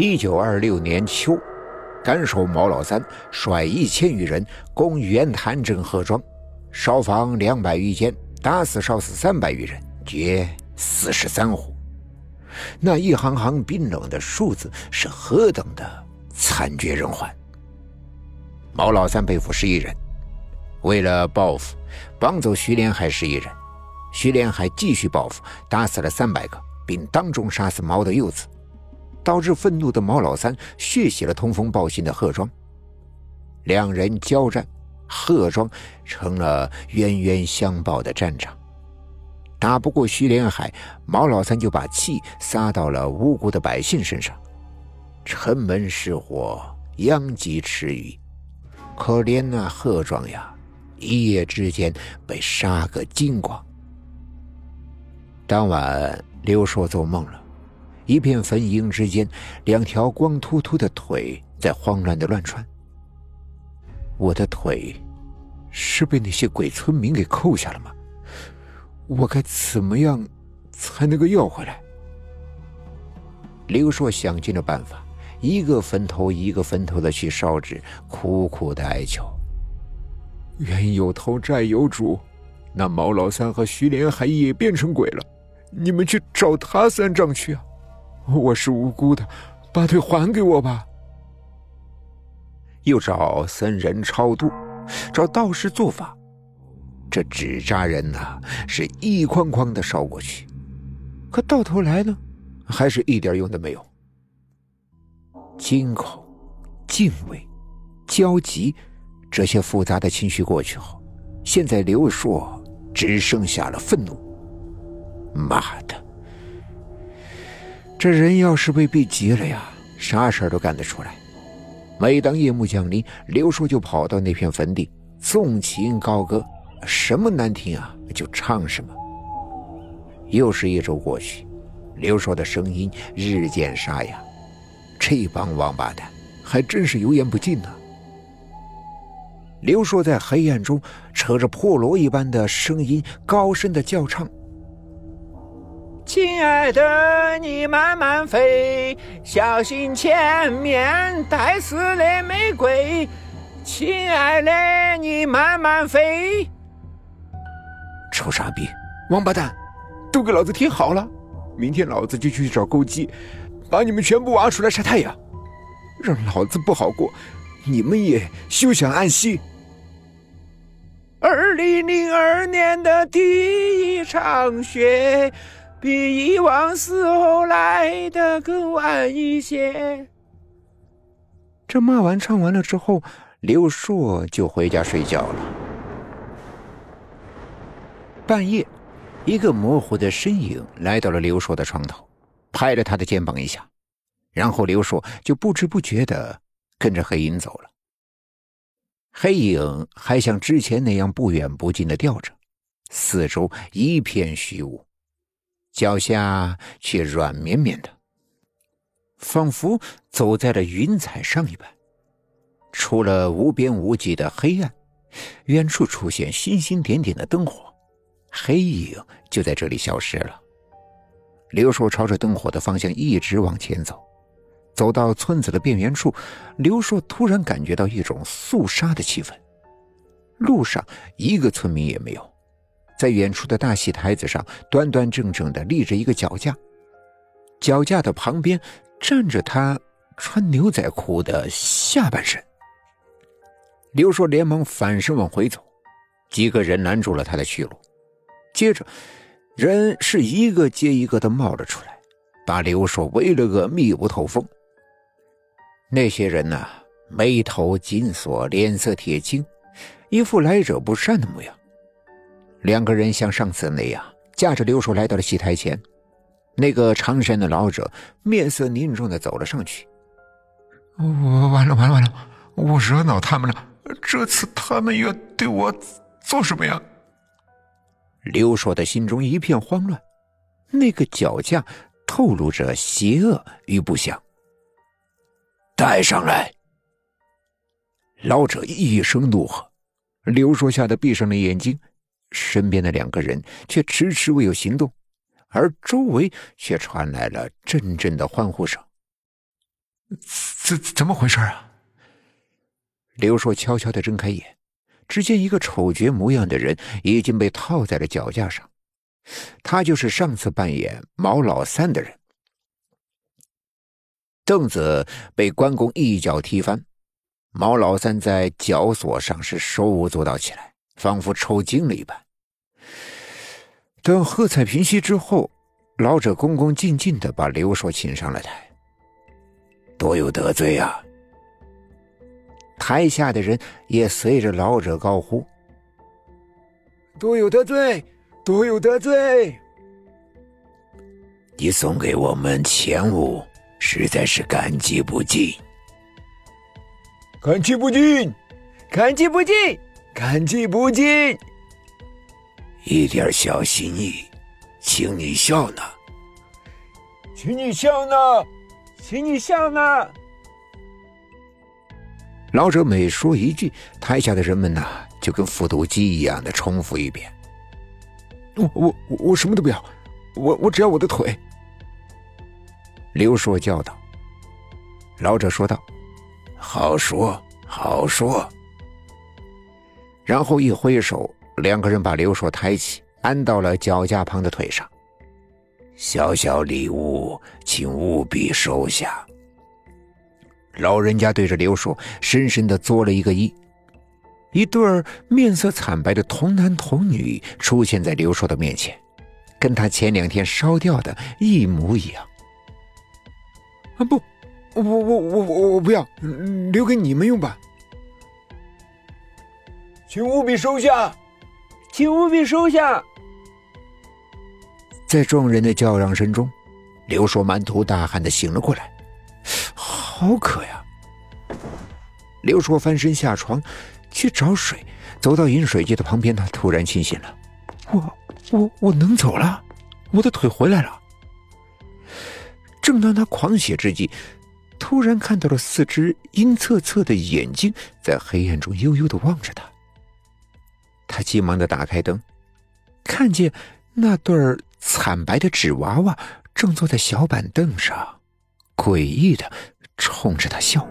一九二六年秋，甘守毛老三率一千余人攻袁谭镇贺庄，烧房两百余间，打死烧死三百余人，劫四十三户。那一行行冰冷的数字是何等的惨绝人寰！毛老三被俘十一人，为了报复，绑走徐连海十一人。徐连海继续报复，打死了三百个，并当众杀死毛的幼子。导致愤怒的毛老三血洗了通风报信的贺庄，两人交战，贺庄成了冤冤相报的战场。打不过徐连海，毛老三就把气撒到了无辜的百姓身上。城门失火，殃及池鱼，可怜那贺庄呀，一夜之间被杀个精光。当晚，刘硕做梦了。一片坟茔之间，两条光秃秃的腿在慌乱的乱窜。我的腿是被那些鬼村民给扣下了吗？我该怎么样才能够要回来？刘硕想尽了办法，一个坟头一个坟头的去烧纸，苦苦的哀求：“冤有头，债有主，那毛老三和徐连海也变成鬼了，你们去找他算账去啊！”我是无辜的，把腿还给我吧。又找僧人超度，找道士做法，这纸扎人呐，是一筐筐的烧过去，可到头来呢，还是一点用都没有。惊恐、敬畏、焦急，这些复杂的情绪过去后，现在刘硕只剩下了愤怒。妈的！这人要是被逼急了呀，啥事儿都干得出来。每当夜幕降临，刘硕就跑到那片坟地，纵情高歌，什么难听啊就唱什么。又是一周过去，刘硕的声音日渐沙哑。这帮王八蛋还真是油盐不进呢。刘硕在黑暗中扯着破锣一般的声音，高声的叫唱。亲爱的，你慢慢飞，小心前面带刺的玫瑰。亲爱的，你慢慢飞。臭傻逼，王八蛋，都给老子听好了！明天老子就去找钩机，把你们全部挖出来晒太阳，让老子不好过，你们也休想安息。二零零二年的第一场雪。比以往时候来的更晚一些。这骂完唱完了之后，刘硕就回家睡觉了。半夜，一个模糊的身影来到了刘硕的床头，拍了他的肩膀一下，然后刘硕就不知不觉的跟着黑影走了。黑影还像之前那样不远不近的吊着，四周一片虚无。脚下却软绵绵的，仿佛走在了云彩上一般。除了无边无际的黑暗，远处出现星星点点的灯火，黑影就在这里消失了。刘硕朝着灯火的方向一直往前走，走到村子的边缘处，刘硕突然感觉到一种肃杀的气氛。路上一个村民也没有。在远处的大戏台子上，端端正正的立着一个脚架，脚架的旁边站着他穿牛仔裤的下半身。刘硕连忙反身往回走，几个人拦住了他的去路。接着，人是一个接一个的冒了出来，把刘硕围了个密不透风。那些人呐，眉头紧锁，脸色铁青，一副来者不善的模样。两个人像上次那样，架着刘硕来到了戏台前。那个长衫的老者面色凝重的走了上去。我完了完了完了！我惹恼他们了。这次他们要对我做什么呀？刘硕的心中一片慌乱。那个脚架透露着邪恶与不祥。带上来！老者一声怒喝。刘硕吓得闭上了眼睛。身边的两个人却迟迟未有行动，而周围却传来了阵阵的欢呼声。怎怎么回事啊？刘硕悄悄的睁开眼，只见一个丑角模样的人已经被套在了脚架上，他就是上次扮演毛老三的人。凳子被关公一脚踢翻，毛老三在绞索上是手舞足蹈起来，仿佛抽筋了一般。等喝彩平息之后，老者恭恭敬敬的把刘硕请上了台。多有得罪啊！台下的人也随着老者高呼：“多有得罪，多有得罪！”你送给我们钱物，实在是感激不尽。感激不尽，感激不尽，感激不尽！一点小心意，请你笑纳，请你笑纳。请你笑纳。老者每说一句，台下的人们呐，就跟复读机一样的重复一遍。我我我什么都不要，我我只要我的腿。刘硕叫道。老者说道：“好说好说。”然后一挥手，两个人把刘硕抬起，安到了脚架旁的腿上。小小礼物，请务必收下。老人家对着刘硕深深的作了一个揖，一对儿面色惨白的童男童女出现在刘硕的面前，跟他前两天烧掉的一模一样。啊不，我我我我我不要，留给你们用吧。请务必收下，请务必收下。在众人的叫嚷声中，刘硕满头大汗的醒了过来，好渴呀！刘硕翻身下床去找水，走到饮水机的旁边，他突然清醒了：“我我我能走了，我的腿回来了。”正当他狂喜之际，突然看到了四只阴恻恻的眼睛在黑暗中悠悠的望着他。他急忙的打开灯，看见那对儿。惨白的纸娃娃正坐在小板凳上，诡异的冲着他笑。